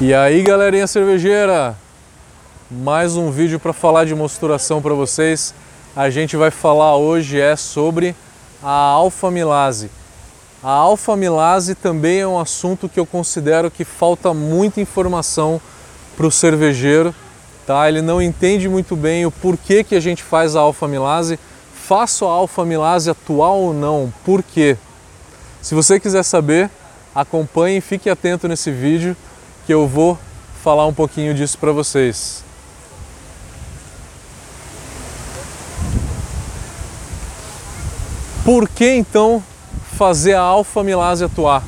E aí, galerinha cervejeira, mais um vídeo para falar de mosturação para vocês. A gente vai falar hoje é sobre a alfa-milase. A alfa-milase também é um assunto que eu considero que falta muita informação para o cervejeiro, tá? Ele não entende muito bem o porquê que a gente faz a alfa-milase. Faço a alfa-milase atuar ou não? Por quê? Se você quiser saber, acompanhe e fique atento nesse vídeo que eu vou falar um pouquinho disso para vocês. Por que então fazer a alfa-milase atuar?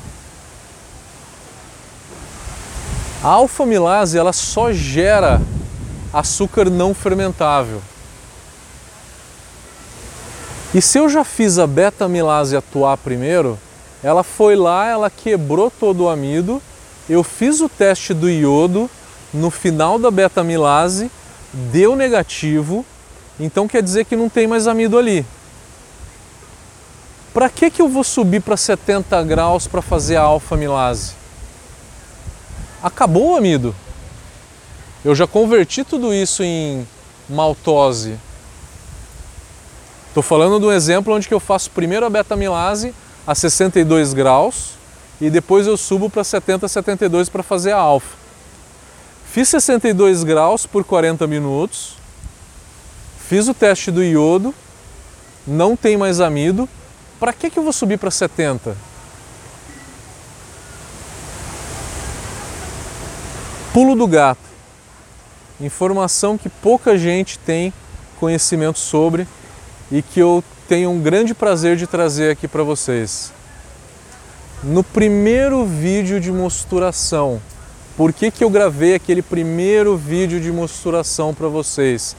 A alfa-milase ela só gera açúcar não fermentável. E se eu já fiz a beta-milase atuar primeiro, ela foi lá, ela quebrou todo o amido eu fiz o teste do iodo no final da beta-milase, deu negativo, então quer dizer que não tem mais amido ali. Para que, que eu vou subir para 70 graus para fazer a alfa-milase? Acabou o amido. Eu já converti tudo isso em maltose. Estou falando de um exemplo onde que eu faço primeiro a beta-milase a 62 graus, e depois eu subo para 70, 72 para fazer a alfa. Fiz 62 graus por 40 minutos, fiz o teste do iodo, não tem mais amido, para que, que eu vou subir para 70? Pulo do gato. Informação que pouca gente tem conhecimento sobre e que eu tenho um grande prazer de trazer aqui para vocês. No primeiro vídeo de mosturação, por que, que eu gravei aquele primeiro vídeo de mosturação para vocês?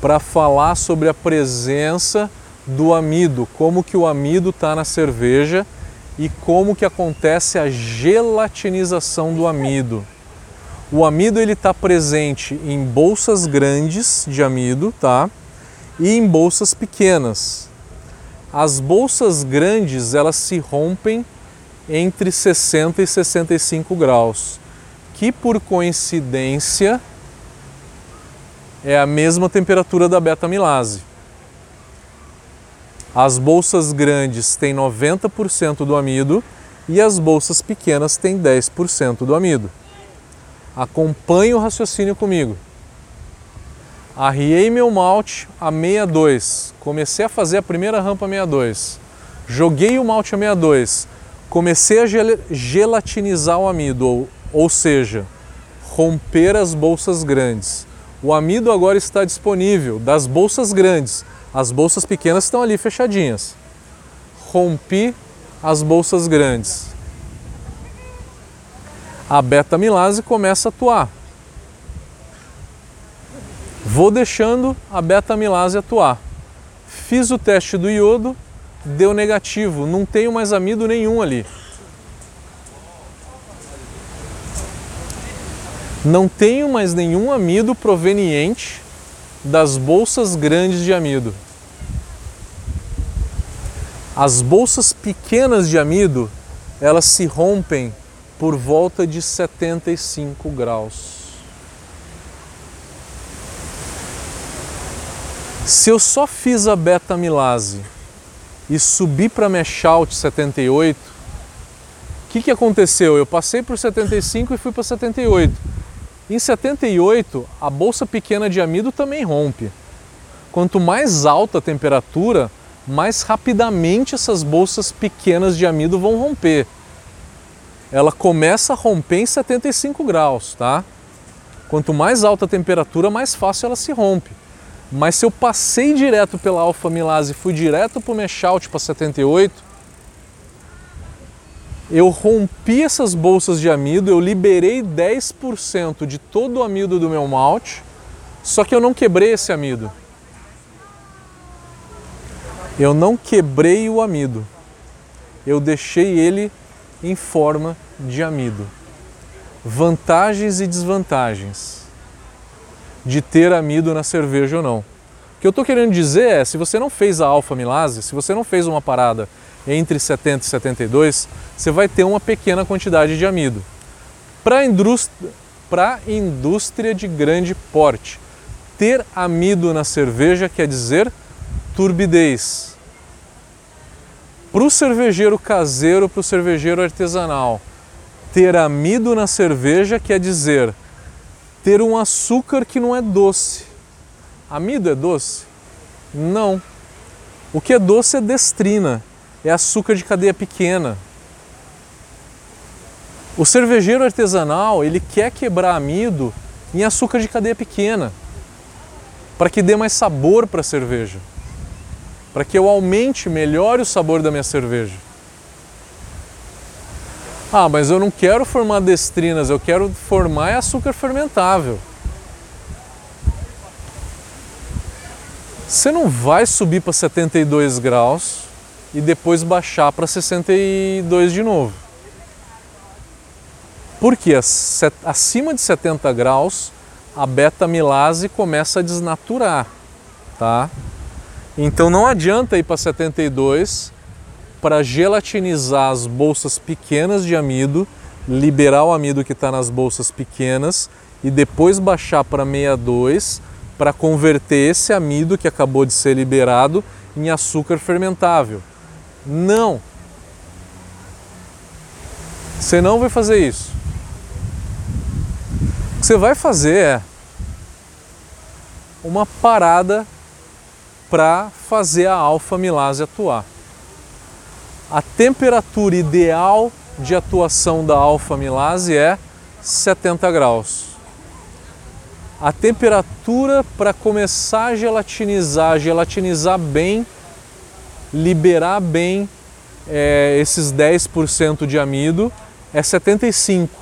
Para falar sobre a presença do amido, como que o amido está na cerveja e como que acontece a gelatinização do amido. O amido ele está presente em bolsas grandes de amido, tá? E em bolsas pequenas. As bolsas grandes elas se rompem entre 60 e 65 graus, que por coincidência é a mesma temperatura da beta-milase. As bolsas grandes têm 90% do amido e as bolsas pequenas têm 10% do amido. Acompanhe o raciocínio comigo. Arriei meu malte a 62, comecei a fazer a primeira rampa 62, joguei o malte a 62, comecei a gelatinizar o amido, ou, ou seja, romper as bolsas grandes. O amido agora está disponível das bolsas grandes, as bolsas pequenas estão ali fechadinhas. Rompi as bolsas grandes. A beta-milase começa a atuar. Vou deixando a beta-milase atuar. Fiz o teste do iodo, deu negativo, não tenho mais amido nenhum ali. Não tenho mais nenhum amido proveniente das bolsas grandes de amido. As bolsas pequenas de amido, elas se rompem por volta de 75 graus. Se eu só fiz a beta-milase e subi para Meshout 78, o que, que aconteceu? Eu passei por 75 e fui para 78. Em 78, a bolsa pequena de amido também rompe. Quanto mais alta a temperatura, mais rapidamente essas bolsas pequenas de amido vão romper. Ela começa a romper em 75 graus, tá? Quanto mais alta a temperatura, mais fácil ela se rompe. Mas se eu passei direto pela alfa-milase e fui direto para o meshout para 78, eu rompi essas bolsas de amido, eu liberei 10% de todo o amido do meu malte, só que eu não quebrei esse amido. Eu não quebrei o amido. Eu deixei ele em forma de amido. Vantagens e desvantagens de ter amido na cerveja ou não. O que eu estou querendo dizer é, se você não fez a alfa-milase, se você não fez uma parada entre 70 e 72, você vai ter uma pequena quantidade de amido. Para indústria, indústria de grande porte. Ter amido na cerveja quer dizer turbidez. Para o cervejeiro caseiro, para o cervejeiro artesanal, ter amido na cerveja quer dizer ter um açúcar que não é doce. Amido é doce? Não. O que é doce é destrina, é açúcar de cadeia pequena. O cervejeiro artesanal, ele quer quebrar amido em açúcar de cadeia pequena, para que dê mais sabor para a cerveja, para que eu aumente, melhore o sabor da minha cerveja. Ah, mas eu não quero formar destrinas, eu quero formar açúcar fermentável. Você não vai subir para 72 graus e depois baixar para 62 de novo. Porque acima de 70 graus a beta-milase começa a desnaturar, tá? Então não adianta ir para 72 para gelatinizar as bolsas pequenas de amido, liberar o amido que está nas bolsas pequenas e depois baixar para 62 para converter esse amido que acabou de ser liberado em açúcar fermentável. Não! Você não vai fazer isso. O que você vai fazer é uma parada para fazer a alfa-milase atuar. A temperatura ideal de atuação da alfa-milase é 70 graus a temperatura para começar a gelatinizar, gelatinizar bem, liberar bem é, esses 10% de amido é 75.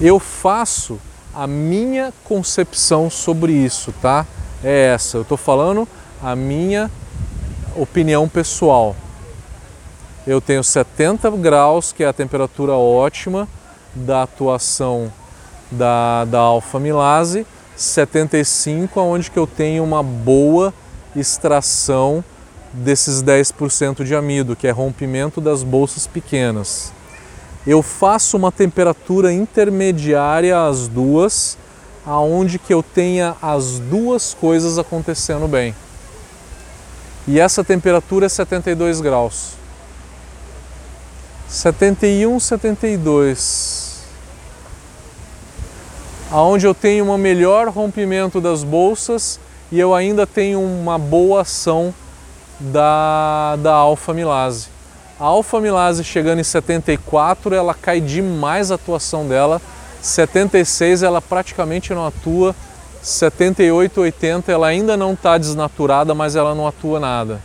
Eu faço a minha concepção sobre isso, tá? É essa. Eu estou falando a minha opinião pessoal. Eu tenho 70 graus, que é a temperatura ótima da atuação da, da alfa-milase, 75 onde que eu tenho uma boa extração desses 10% de amido, que é rompimento das bolsas pequenas. Eu faço uma temperatura intermediária às duas, aonde que eu tenha as duas coisas acontecendo bem. E essa temperatura é 72 graus. 71, 72 aonde eu tenho um melhor rompimento das bolsas e eu ainda tenho uma boa ação da, da alfa-milase. A alfa-milase chegando em 74, ela cai demais a atuação dela. 76 ela praticamente não atua. 78, 80 ela ainda não está desnaturada, mas ela não atua nada.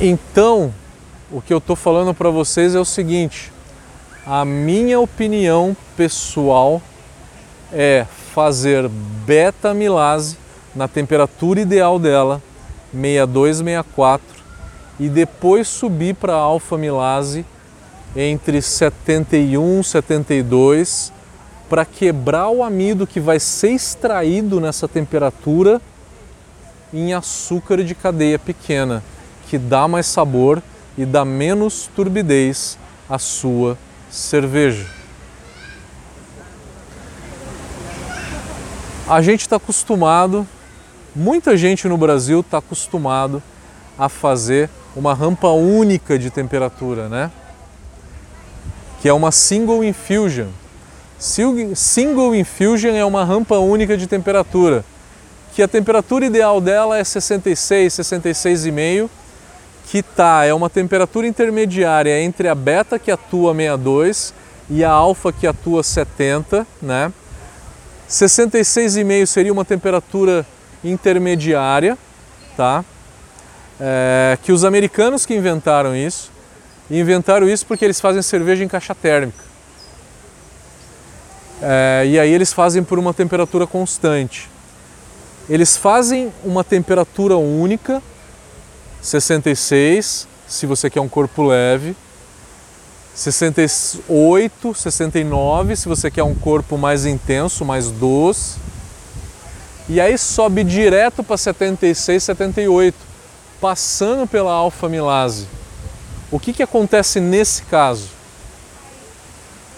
Então, o que eu estou falando para vocês é o seguinte: a minha opinião pessoal é fazer beta-milase na temperatura ideal dela, 62, 64, e depois subir para alfa-milase entre 71 e 72 para quebrar o amido que vai ser extraído nessa temperatura em açúcar de cadeia pequena, que dá mais sabor e dá menos turbidez à sua cerveja. A gente está acostumado, muita gente no Brasil está acostumado a fazer uma rampa única de temperatura, né? Que é uma single infusion. Single infusion é uma rampa única de temperatura, que a temperatura ideal dela é 66, 66,5 que tá é uma temperatura intermediária entre a beta que atua 62 e a alfa que atua 70, né? 66,5 seria uma temperatura intermediária, tá? É, que os americanos que inventaram isso, e inventaram isso porque eles fazem cerveja em caixa térmica. É, e aí eles fazem por uma temperatura constante. Eles fazem uma temperatura única 66, se você quer um corpo leve, 68, 69, se você quer um corpo mais intenso, mais doce. E aí sobe direto para 76, 78, passando pela alfa-milase. O que, que acontece nesse caso?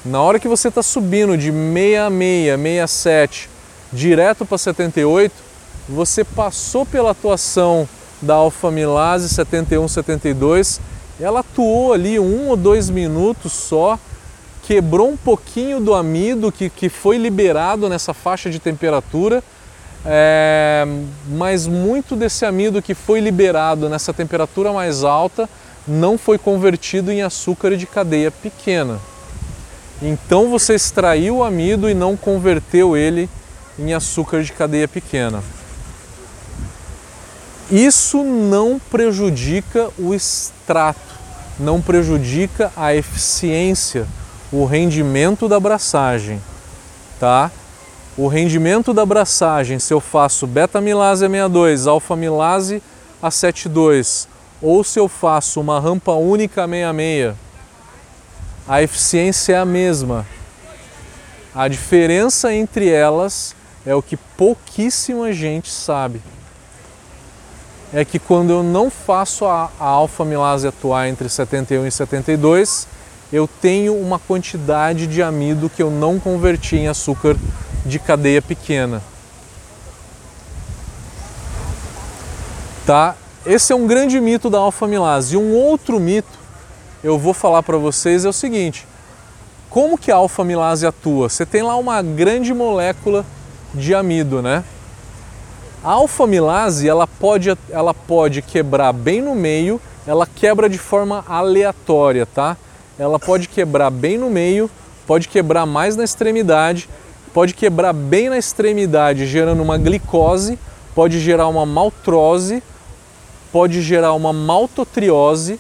Na hora que você está subindo de 66, 67 direto para 78, você passou pela atuação da alfamilase 71, 72, ela atuou ali um ou dois minutos só, quebrou um pouquinho do amido que, que foi liberado nessa faixa de temperatura, é, mas muito desse amido que foi liberado nessa temperatura mais alta não foi convertido em açúcar de cadeia pequena. Então você extraiu o amido e não converteu ele em açúcar de cadeia pequena. Isso não prejudica o extrato, não prejudica a eficiência, o rendimento da abraçagem, tá? O rendimento da abraçagem, se eu faço beta-milase A62, alfa-milase A72, ou se eu faço uma rampa única 66, a eficiência é a mesma. A diferença entre elas é o que pouquíssima gente sabe. É que quando eu não faço a, a alfa-milase atuar entre 71 e 72, eu tenho uma quantidade de amido que eu não converti em açúcar de cadeia pequena. Tá? Esse é um grande mito da alfa-milase. E um outro mito eu vou falar para vocês é o seguinte: como que a alfa-milase atua? Você tem lá uma grande molécula de amido, né? A alfa-milase ela pode, ela pode quebrar bem no meio, ela quebra de forma aleatória, tá? Ela pode quebrar bem no meio, pode quebrar mais na extremidade, pode quebrar bem na extremidade, gerando uma glicose, pode gerar uma maltrose, pode gerar uma maltotriose,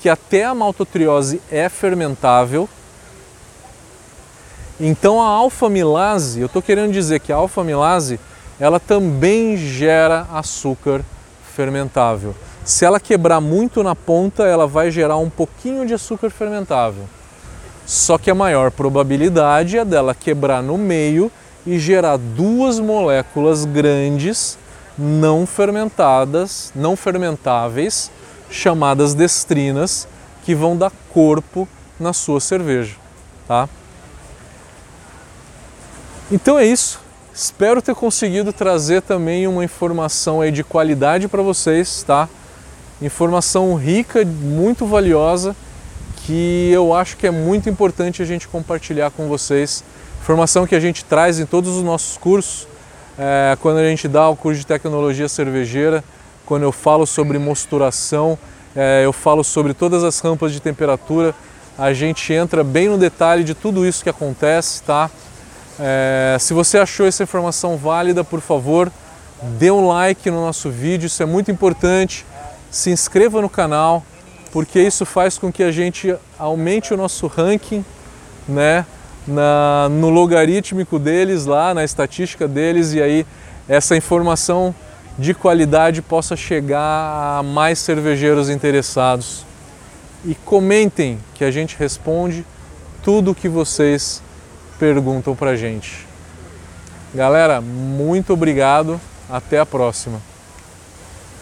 que até a maltotriose é fermentável. Então a alfa-milase, eu estou querendo dizer que a alfa-milase, ela também gera açúcar fermentável. Se ela quebrar muito na ponta, ela vai gerar um pouquinho de açúcar fermentável. Só que a maior probabilidade é dela quebrar no meio e gerar duas moléculas grandes não fermentadas, não fermentáveis, chamadas destrinas, que vão dar corpo na sua cerveja, tá? Então é isso. Espero ter conseguido trazer também uma informação aí de qualidade para vocês, tá? Informação rica, muito valiosa, que eu acho que é muito importante a gente compartilhar com vocês. Informação que a gente traz em todos os nossos cursos, é, quando a gente dá o curso de tecnologia cervejeira, quando eu falo sobre mosturação, é, eu falo sobre todas as rampas de temperatura, a gente entra bem no detalhe de tudo isso que acontece, tá? É, se você achou essa informação válida, por favor, dê um like no nosso vídeo, isso é muito importante. Se inscreva no canal, porque isso faz com que a gente aumente o nosso ranking, né? Na, no logarítmico deles lá, na estatística deles, e aí essa informação de qualidade possa chegar a mais cervejeiros interessados. E comentem que a gente responde tudo o que vocês perguntam para gente. Galera, muito obrigado. Até a próxima.